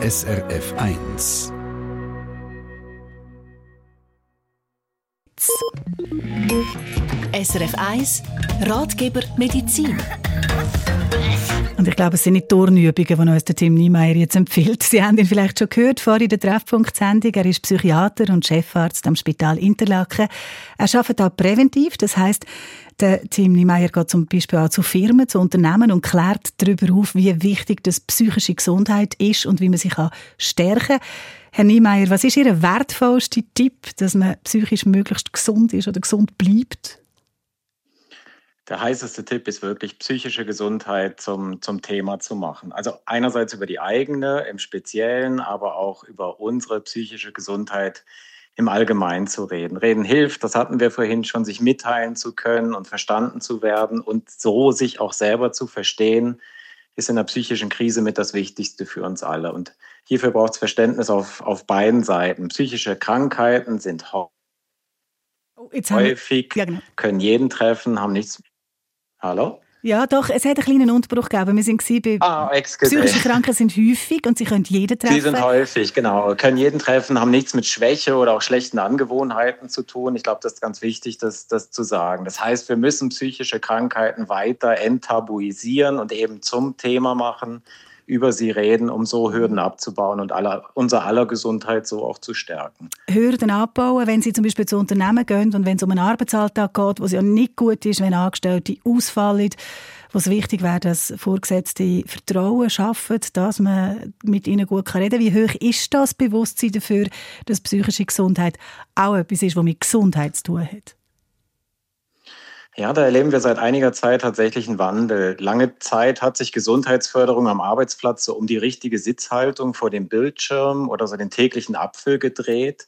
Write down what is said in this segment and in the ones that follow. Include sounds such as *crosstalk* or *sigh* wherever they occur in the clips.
SRF 1. SRF 1 Ratgeber Medizin. Und ich glaube, es sind nicht Turnübungen, die uns der Tim Niemeyer jetzt empfiehlt. Sie haben ihn vielleicht schon gehört vor in der Treffpunkt-Sendung. Er ist Psychiater und Chefarzt am Spital Interlaken. Er arbeitet auch präventiv. Das heißt, der Tim Niemeyer geht zum Beispiel auch zu Firmen, zu Unternehmen und klärt darüber auf, wie wichtig das psychische Gesundheit ist und wie man sich stärken kann. Herr Niemeyer, was ist Ihr wertvollster Tipp, dass man psychisch möglichst gesund ist oder gesund bleibt? Der heißeste Tipp ist wirklich, psychische Gesundheit zum, zum Thema zu machen. Also einerseits über die eigene im Speziellen, aber auch über unsere psychische Gesundheit im Allgemeinen zu reden. Reden hilft, das hatten wir vorhin schon, sich mitteilen zu können und verstanden zu werden und so sich auch selber zu verstehen, ist in der psychischen Krise mit das Wichtigste für uns alle. Und hierfür braucht es Verständnis auf, auf beiden Seiten. Psychische Krankheiten sind oh, häufig, ja, genau. können jeden treffen, haben nichts Hallo? Ja, doch, es hat einen kleinen Unterbruch gegeben. Wir sind bei ah, psychische Kranken sind häufig und sie können jeden treffen. Sie sind häufig, genau. Können jeden treffen, haben nichts mit Schwäche oder auch schlechten Angewohnheiten zu tun. Ich glaube, das ist ganz wichtig, das, das zu sagen. Das heißt, wir müssen psychische Krankheiten weiter enttabuisieren und eben zum Thema machen über sie reden, um so Hürden abzubauen und aller, unser aller Gesundheit so auch zu stärken. Hürden abbauen, wenn Sie zum Beispiel zu Unternehmen gehen und wenn es um einen Arbeitsalltag geht, wo es ja nicht gut ist, wenn Angestellte ausfallen, wo es wichtig wäre, dass Vorgesetzte Vertrauen schaffen, dass man mit ihnen gut reden kann. Wie hoch ist das Bewusstsein dafür, dass psychische Gesundheit auch etwas ist, was mit Gesundheit zu tun hat? Ja, da erleben wir seit einiger Zeit tatsächlich einen Wandel. Lange Zeit hat sich Gesundheitsförderung am Arbeitsplatz so um die richtige Sitzhaltung vor dem Bildschirm oder so den täglichen Apfel gedreht.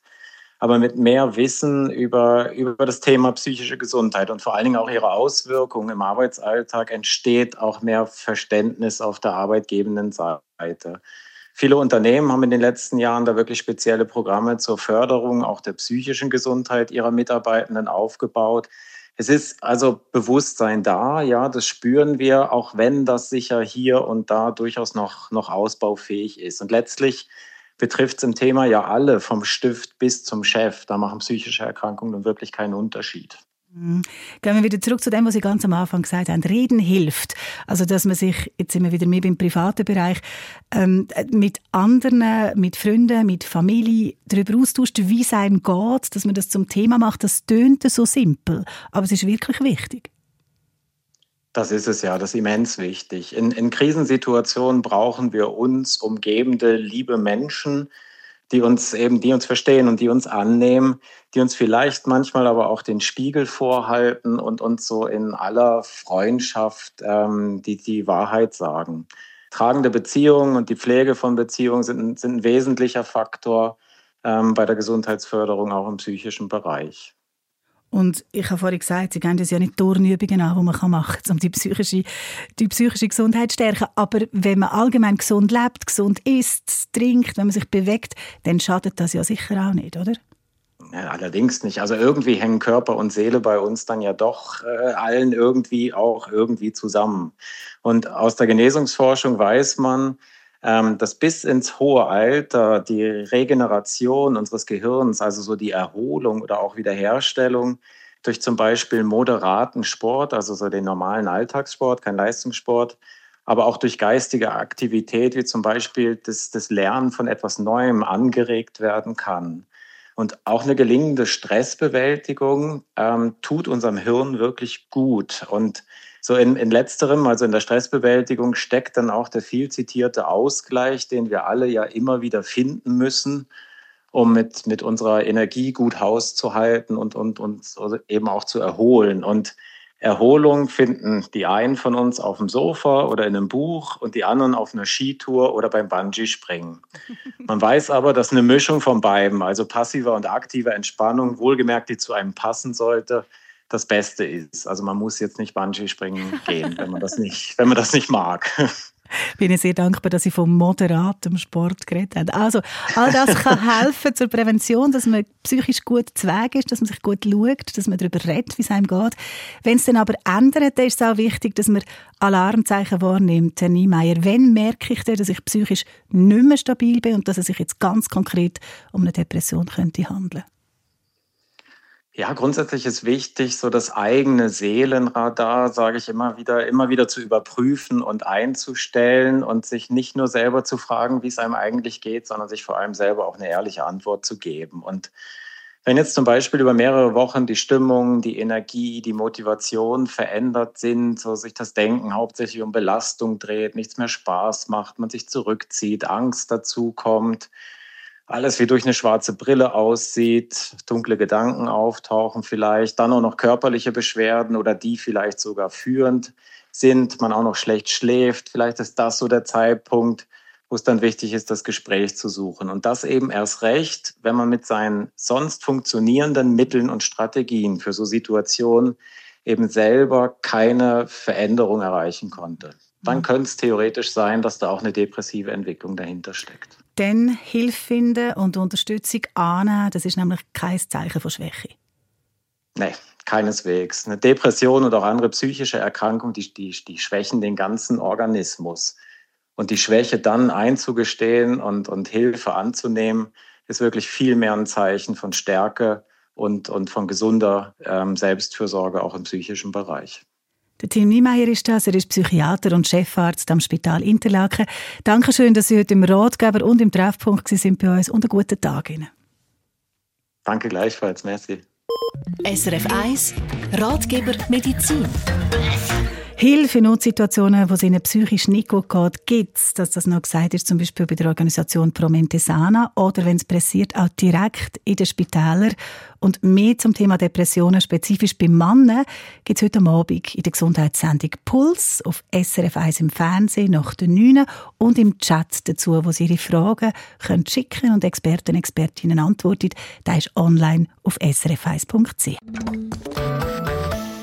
Aber mit mehr Wissen über, über das Thema psychische Gesundheit und vor allen Dingen auch ihre Auswirkungen im Arbeitsalltag entsteht auch mehr Verständnis auf der arbeitgebenden Seite. Viele Unternehmen haben in den letzten Jahren da wirklich spezielle Programme zur Förderung auch der psychischen Gesundheit ihrer Mitarbeitenden aufgebaut. Es ist also Bewusstsein da, ja, das spüren wir, auch wenn das sicher hier und da durchaus noch, noch ausbaufähig ist. Und letztlich betrifft es im Thema ja alle, vom Stift bis zum Chef. Da machen psychische Erkrankungen wirklich keinen Unterschied. Mhm. Gehen wir wieder zurück zu dem, was Sie ganz am Anfang gesagt haben. Reden hilft. Also, dass man sich, jetzt sind wir wieder mehr im privaten Bereich, ähm, mit anderen, mit Freunden, mit Familie darüber austauscht, wie es einem geht, dass man das zum Thema macht. Das tönt so simpel, aber es ist wirklich wichtig. Das ist es ja, das ist immens wichtig. In, in Krisensituationen brauchen wir uns umgebende, liebe Menschen, die uns eben, die uns verstehen und die uns annehmen, die uns vielleicht manchmal aber auch den Spiegel vorhalten und uns so in aller Freundschaft ähm, die, die Wahrheit sagen. Tragende Beziehungen und die Pflege von Beziehungen sind, sind ein wesentlicher Faktor ähm, bei der Gesundheitsförderung auch im psychischen Bereich. Und ich habe vorhin gesagt, sie gehen das ja nicht Turnübungen an, die man machen kann, um die psychische, die psychische Gesundheit zu stärken. Aber wenn man allgemein gesund lebt, gesund isst, trinkt, wenn man sich bewegt, dann schadet das ja sicher auch nicht, oder? Ja, allerdings nicht. Also irgendwie hängen Körper und Seele bei uns dann ja doch äh, allen irgendwie auch irgendwie zusammen. Und aus der Genesungsforschung weiß man, dass bis ins hohe Alter die Regeneration unseres Gehirns, also so die Erholung oder auch Wiederherstellung durch zum Beispiel moderaten Sport, also so den normalen Alltagssport, kein Leistungssport, aber auch durch geistige Aktivität, wie zum Beispiel das, das Lernen von etwas Neuem angeregt werden kann. Und auch eine gelingende Stressbewältigung ähm, tut unserem Hirn wirklich gut. Und so in, in letzterem, also in der Stressbewältigung, steckt dann auch der viel zitierte Ausgleich, den wir alle ja immer wieder finden müssen, um mit, mit unserer Energie gut Haus zu halten und, und uns eben auch zu erholen. Und Erholung finden die einen von uns auf dem Sofa oder in einem Buch und die anderen auf einer Skitour oder beim Bungee-Springen. *laughs* Man weiß aber, dass eine Mischung von beiden, also passiver und aktiver Entspannung, wohlgemerkt, die zu einem passen sollte, das Beste ist. Also man muss jetzt nicht Bungee springen gehen, wenn man das nicht, wenn man das nicht mag. *laughs* bin ich sehr dankbar, dass Sie von moderatem Sport geredet haben. Also, all das kann *laughs* helfen zur Prävention, dass man psychisch gut zu Weg ist, dass man sich gut schaut, dass man darüber redet, wie es einem geht. Wenn es dann aber ändert, dann ist es auch wichtig, dass man Alarmzeichen wahrnimmt. Herr Niemeyer, wenn merke ich denn, dass ich psychisch nicht mehr stabil bin und dass es sich jetzt ganz konkret um eine Depression könnte handeln? Ja, grundsätzlich ist wichtig, so das eigene Seelenradar, sage ich immer wieder, immer wieder zu überprüfen und einzustellen und sich nicht nur selber zu fragen, wie es einem eigentlich geht, sondern sich vor allem selber auch eine ehrliche Antwort zu geben. Und wenn jetzt zum Beispiel über mehrere Wochen die Stimmung, die Energie, die Motivation verändert sind, so sich das Denken hauptsächlich um Belastung dreht, nichts mehr Spaß macht, man sich zurückzieht, Angst dazu kommt, alles wie durch eine schwarze Brille aussieht, dunkle Gedanken auftauchen vielleicht, dann auch noch körperliche Beschwerden oder die vielleicht sogar führend sind, man auch noch schlecht schläft. Vielleicht ist das so der Zeitpunkt, wo es dann wichtig ist, das Gespräch zu suchen. Und das eben erst recht, wenn man mit seinen sonst funktionierenden Mitteln und Strategien für so Situationen eben selber keine Veränderung erreichen konnte. Dann mhm. könnte es theoretisch sein, dass da auch eine depressive Entwicklung dahinter steckt dann Hilfe finden und Unterstützung annehmen. Das ist nämlich kein Zeichen von Schwäche. Nein, keineswegs. Eine Depression oder auch andere psychische Erkrankungen, die, die, die schwächen den ganzen Organismus. Und die Schwäche dann einzugestehen und, und Hilfe anzunehmen, ist wirklich viel mehr ein Zeichen von Stärke und, und von gesunder ähm, Selbstfürsorge auch im psychischen Bereich. Der Tim Niemeyer ist das. Er ist Psychiater und Chefarzt am Spital Interlaken. Dankeschön, dass Sie heute im Ratgeber und im Treffpunkt sind bei uns und einen guten Tag Ihnen. Danke gleichfalls. Merci. SRF 1 Ratgeber Medizin. Hilfe in Notsituationen, wo es ihnen psychisch nicht gut geht, gibt es, dass das noch gesagt ist, zum Beispiel bei der Organisation Promente Sana oder wenn es pressiert, auch direkt in den Spitälern. Und mehr zum Thema Depressionen, spezifisch bei Männern, gibt es heute Abend in der Gesundheitssendung Puls auf SRF 1 im Fernsehen nach den 9 und im Chat dazu, wo Sie Ihre Fragen können schicken und Experten und Expertinnen antworten. Der ist online auf srf1.ch.